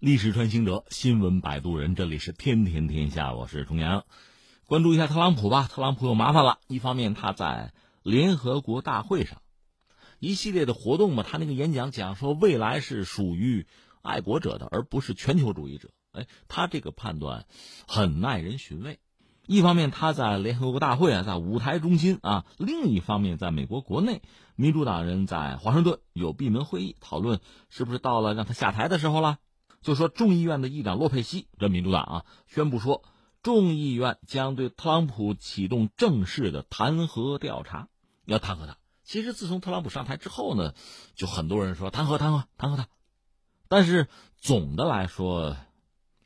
历史穿行者，新闻摆渡人，这里是天天天下，我是重阳。关注一下特朗普吧，特朗普有麻烦了。一方面他在联合国大会上一系列的活动嘛，他那个演讲讲说未来是属于爱国者的，而不是全球主义者。哎，他这个判断很耐人寻味。一方面他在联合国大会啊，在舞台中心啊；另一方面，在美国国内，民主党人在华盛顿有闭门会议，讨论是不是到了让他下台的时候了。就说众议院的议长洛佩西，这民主党啊，宣布说，众议院将对特朗普启动正式的弹劾调查，要弹劾他。其实自从特朗普上台之后呢，就很多人说弹劾弹劾弹劾他，但是总的来说，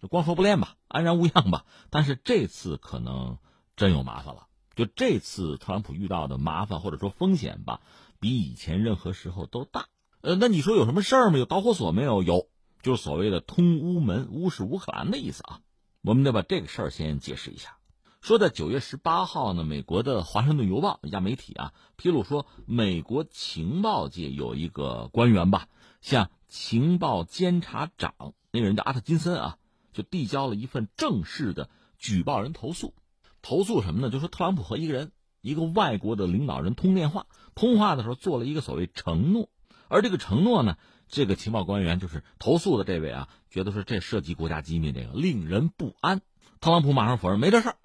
光说不练吧，安然无恙吧。但是这次可能真有麻烦了，就这次特朗普遇到的麻烦或者说风险吧，比以前任何时候都大。呃，那你说有什么事儿吗？有导火索没有？有。就是所谓的“通乌门”，乌是乌克兰的意思啊。我们得把这个事儿先解释一下。说在九月十八号呢，美国的《华盛顿邮报》一家媒体啊，披露说，美国情报界有一个官员吧，向情报监察长那个人叫阿特金森啊，就递交了一份正式的举报人投诉。投诉什么呢？就说特朗普和一个人，一个外国的领导人通电话，通话的时候做了一个所谓承诺，而这个承诺呢。这个情报官员就是投诉的这位啊，觉得说这涉及国家机密，这个令人不安。特朗普马上否认没这事儿，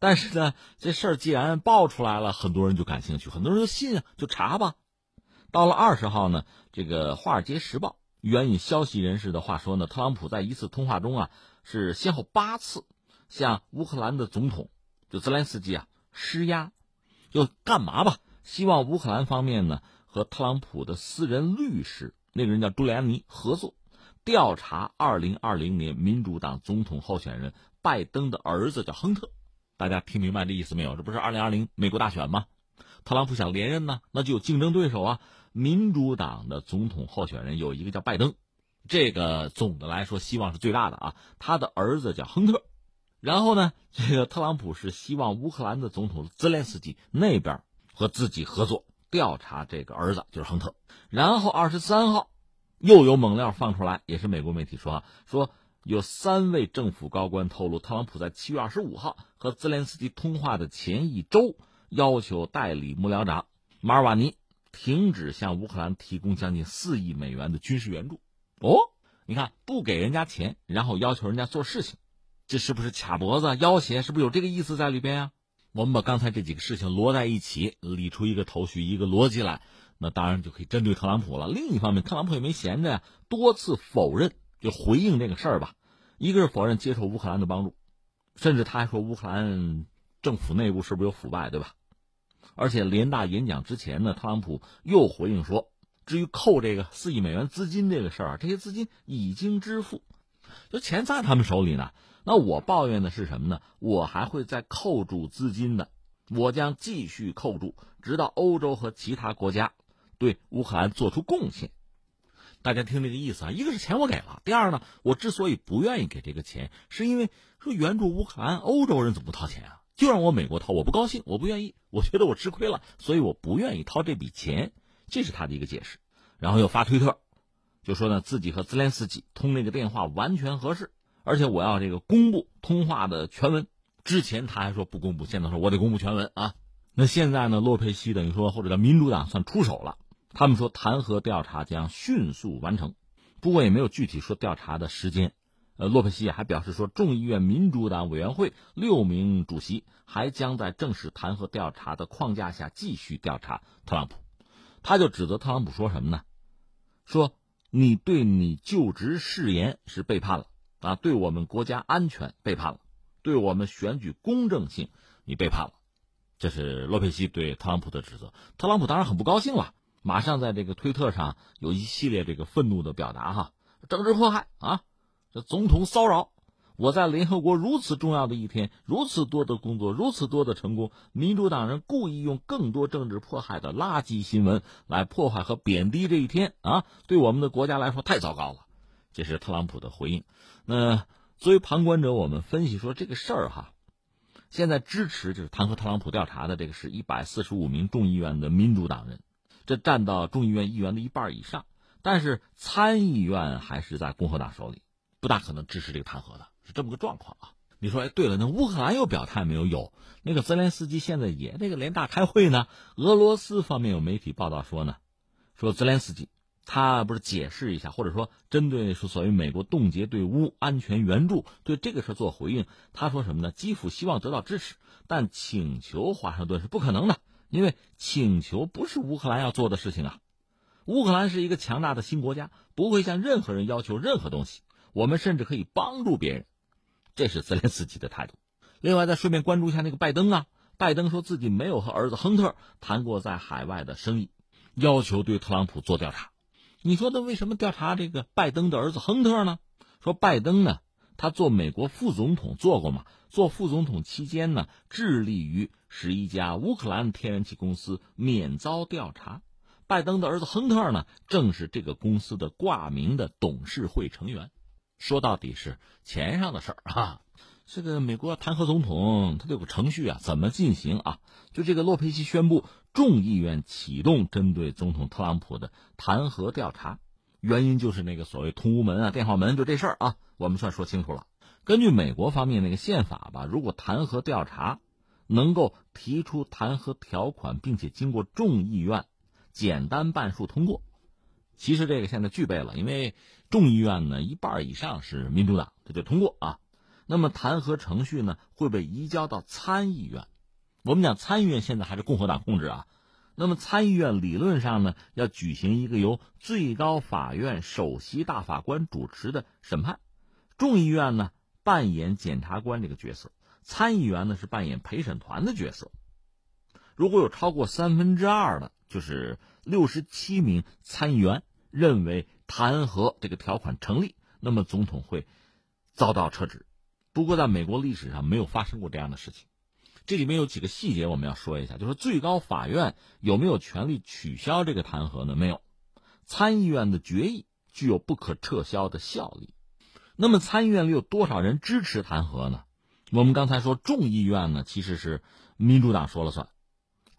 但是呢，这事儿既然爆出来了，很多人就感兴趣，很多人就信啊，就查吧。到了二十号呢，这个《华尔街时报》援引消息人士的话说呢，特朗普在一次通话中啊，是先后八次向乌克兰的总统就泽连斯基啊施压，就干嘛吧？希望乌克兰方面呢和特朗普的私人律师。那个人叫朱利安尼，合作调查二零二零年民主党总统候选人拜登的儿子叫亨特。大家听明白这意思没有？这不是二零二零美国大选吗？特朗普想连任呢，那就有竞争对手啊。民主党的总统候选人有一个叫拜登，这个总的来说希望是最大的啊。他的儿子叫亨特，然后呢，这个特朗普是希望乌克兰的总统泽连斯基那边和自己合作。调查这个儿子就是亨特，然后二十三号又有猛料放出来，也是美国媒体说啊，说有三位政府高官透露，特朗普在七月二十五号和泽连斯基通话的前一周，要求代理幕僚长马尔瓦尼停止向乌克兰提供将近四亿美元的军事援助。哦，你看不给人家钱，然后要求人家做事情，这是不是卡脖子要挟？是不是有这个意思在里边呀？我们把刚才这几个事情摞在一起，理出一个头绪、一个逻辑来，那当然就可以针对特朗普了。另一方面，特朗普也没闲着呀，多次否认，就回应这个事儿吧。一个是否认接受乌克兰的帮助，甚至他还说乌克兰政府内部是不是有腐败，对吧？而且联大演讲之前呢，特朗普又回应说，至于扣这个四亿美元资金这个事儿啊，这些资金已经支付，就钱在他们手里呢。那我抱怨的是什么呢？我还会再扣住资金的，我将继续扣住，直到欧洲和其他国家对乌克兰做出贡献。大家听这个意思啊，一个是钱我给了，第二呢，我之所以不愿意给这个钱，是因为说援助乌克兰，欧洲人怎么不掏钱啊？就让我美国掏，我不高兴，我不愿意，我觉得我吃亏了，所以我不愿意掏这笔钱，这是他的一个解释。然后又发推特，就说呢自己和泽连斯基通那个电话完全合适。而且我要这个公布通话的全文，之前他还说不公布，现在说我得公布全文啊。那现在呢，洛佩西等于说或者叫民主党算出手了，他们说弹劾调查将迅速完成，不过也没有具体说调查的时间。呃，洛佩西还表示说，众议院民主党委员会六名主席还将在正式弹劾调查的框架下继续调查特朗普。他就指责特朗普说什么呢？说你对你就职誓言是背叛了。啊，对我们国家安全背叛了，对我们选举公正性你背叛了，这是洛佩西对特朗普的指责。特朗普当然很不高兴了，马上在这个推特上有一系列这个愤怒的表达哈，政治迫害啊，这总统骚扰，我在联合国如此重要的一天，如此多的工作，如此多的成功，民主党人故意用更多政治迫害的垃圾新闻来破坏和贬低这一天啊，对我们的国家来说太糟糕了。这是特朗普的回应。那作为旁观者，我们分析说这个事儿哈，现在支持就是弹劾特朗普调查的这个是一百四十五名众议院的民主党人，这占到众议院议员的一半以上。但是参议院还是在共和党手里，不大可能支持这个弹劾的，是这么个状况啊。你说，哎，对了，那乌克兰又表态没有？有，那个泽连斯基现在也那个联大开会呢。俄罗斯方面有媒体报道说呢，说泽连斯基他不是解释一下，或者说针对是所谓美国冻结对乌安全援助，对这个事做回应，他说什么呢？基辅希望得到支持，但请求华盛顿是不可能的，因为请求不是乌克兰要做的事情啊。乌克兰是一个强大的新国家，不会向任何人要求任何东西。我们甚至可以帮助别人。这是泽连斯基的态度。另外，再顺便关注一下那个拜登啊。拜登说自己没有和儿子亨特谈过在海外的生意，要求对特朗普做调查。你说他为什么调查这个拜登的儿子亨特呢？说拜登呢，他做美国副总统做过嘛？做副总统期间呢，致力于使一家乌克兰天然气公司免遭调查。拜登的儿子亨特呢，正是这个公司的挂名的董事会成员。说到底是钱上的事儿啊！这个美国弹劾总统，他有个程序啊，怎么进行啊？就这个洛佩西宣布众议院启动针对总统特朗普的弹劾调查，原因就是那个所谓通乌门啊、电话门，就这事儿啊，我们算说清楚了。根据美国方面那个宪法吧，如果弹劾调查能够提出弹劾条款，并且经过众议院简单半数通过。其实这个现在具备了，因为众议院呢一半以上是民主党，这就通过啊。那么弹劾程序呢会被移交到参议院。我们讲参议院现在还是共和党控制啊。那么参议院理论上呢要举行一个由最高法院首席大法官主持的审判，众议院呢扮演检察官这个角色，参议员呢是扮演陪审团的角色。如果有超过三分之二的，就是六十七名参议员。认为弹劾这个条款成立，那么总统会遭到撤职。不过，在美国历史上没有发生过这样的事情。这里面有几个细节我们要说一下，就是最高法院有没有权利取消这个弹劾呢？没有。参议院的决议具有不可撤销的效力。那么，参议院里有多少人支持弹劾呢？我们刚才说众议院呢，其实是民主党说了算。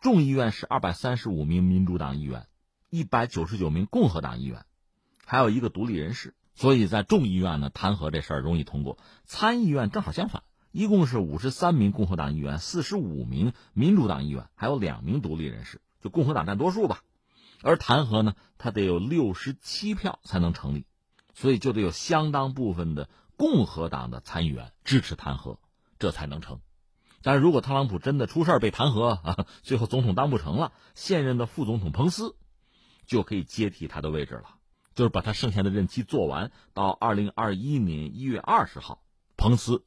众议院是二百三十五名民主党议员。一百九十九名共和党议员，还有一个独立人士，所以在众议院呢弹劾这事儿容易通过。参议院正好相反，一共是五十三名共和党议员，四十五名民主党议员，还有两名独立人士，就共和党占多数吧。而弹劾呢，它得有六十七票才能成立，所以就得有相当部分的共和党的参议员支持弹劾，这才能成。但是如果特朗普真的出事被弹劾啊，最后总统当不成了，现任的副总统彭斯。就可以接替他的位置了，就是把他剩下的任期做完，到二零二一年一月二十号，彭斯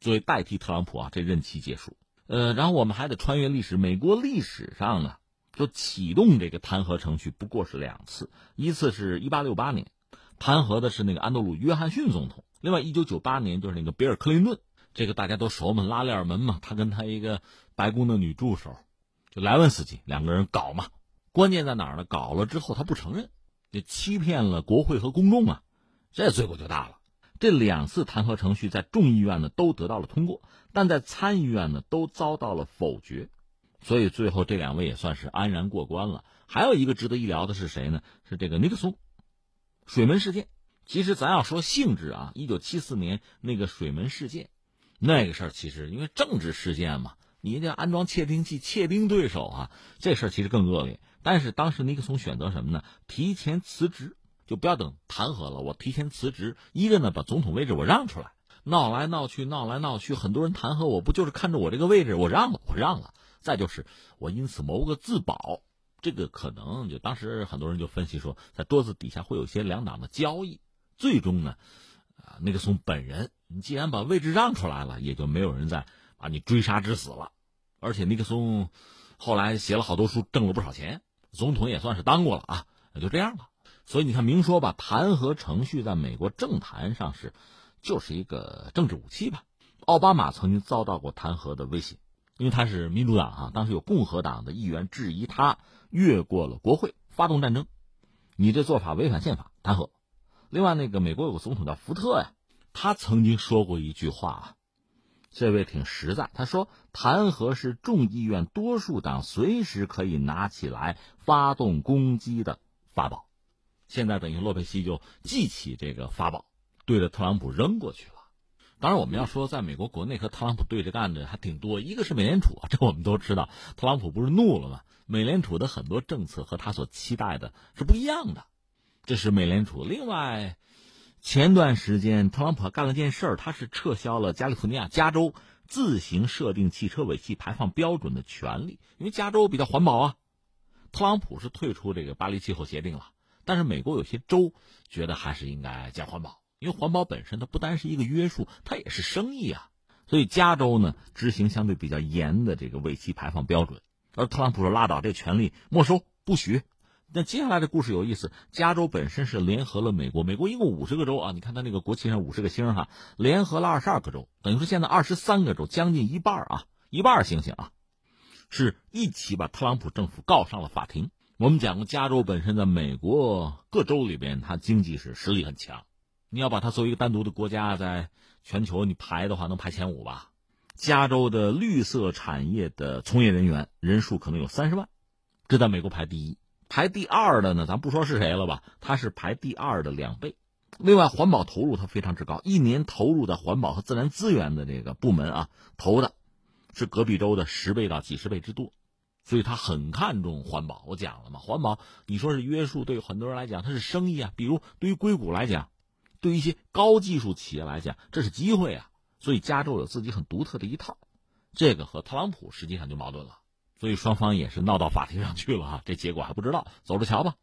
作为代替特朗普啊，这任期结束。呃，然后我们还得穿越历史，美国历史上呢，就启动这个弹劾程序不过是两次，一次是一八六八年，弹劾的是那个安德鲁·约翰逊总统；另外一九九八年就是那个比尔·克林顿，这个大家都熟嘛，拉链门嘛，他跟他一个白宫的女助手，就莱文斯基两个人搞嘛。关键在哪儿呢？搞了之后他不承认，这欺骗了国会和公众啊，这罪过就大了。这两次弹劾程序在众议院呢都得到了通过，但在参议院呢都遭到了否决，所以最后这两位也算是安然过关了。还有一个值得一聊的是谁呢？是这个尼克松，水门事件。其实咱要说性质啊，一九七四年那个水门事件，那个事儿其实因为政治事件嘛，你这安装窃听器窃听对手啊，这事儿其实更恶劣。但是当时尼克松选择什么呢？提前辞职，就不要等弹劾了，我提前辞职。一个呢，把总统位置我让出来，闹来闹去，闹来闹去，很多人弹劾我，不就是看着我这个位置，我让了，我让了。再就是我因此谋个自保，这个可能就当时很多人就分析说，在桌子底下会有些两党的交易。最终呢，啊，尼克松本人，你既然把位置让出来了，也就没有人再把你追杀致死了。而且尼克松后来写了好多书，挣了不少钱。总统也算是当过了啊，也就这样了。所以你看，明说吧，弹劾程序在美国政坛上是就是一个政治武器吧。奥巴马曾经遭到过弹劾的威胁，因为他是民主党啊，当时有共和党的议员质疑他越过了国会，发动战争，你这做法违反宪法，弹劾。另外，那个美国有个总统叫福特呀，他曾经说过一句话啊。这位挺实在，他说弹劾是众议院多数党随时可以拿起来发动攻击的法宝。现在等于洛佩西就记起这个法宝，对着特朗普扔过去了。当然，我们要说，在美国国内和特朗普对着干的还挺多。一个是美联储，这我们都知道，特朗普不是怒了吗？美联储的很多政策和他所期待的是不一样的，这是美联储。另外，前段时间特朗普干了件事儿，他是撤销了加利福尼亚加州自行设定汽车尾气排放标准的权利，因为加州比较环保啊。特朗普是退出这个巴黎气候协定了，但是美国有些州觉得还是应该讲环保。因为环保本身它不单是一个约束，它也是生意啊，所以加州呢执行相对比较严的这个尾气排放标准，而特朗普说拉倒，这权利没收不许。那接下来的故事有意思，加州本身是联合了美国，美国一共五十个州啊，你看它那个国旗上五十个星哈，联合了二十二个州，等于说现在二十三个州将近一半啊，一半星星啊，是一起把特朗普政府告上了法庭。我们讲过，加州本身在美国各州里边，它经济是实力很强。你要把它作为一个单独的国家，在全球你排的话，能排前五吧？加州的绿色产业的从业人员人数可能有三十万，这在美国排第一。排第二的呢，咱不说是谁了吧，它是排第二的两倍。另外，环保投入它非常之高，一年投入的环保和自然资源的这个部门啊，投的是隔壁州的十倍到几十倍之多，所以他很看重环保。我讲了嘛，环保你说是约束，对于很多人来讲它是生意啊，比如对于硅谷来讲。对于一些高技术企业来讲，这是机会啊！所以加州有自己很独特的一套，这个和特朗普实际上就矛盾了，所以双方也是闹到法庭上去了啊，这结果还不知道，走着瞧吧。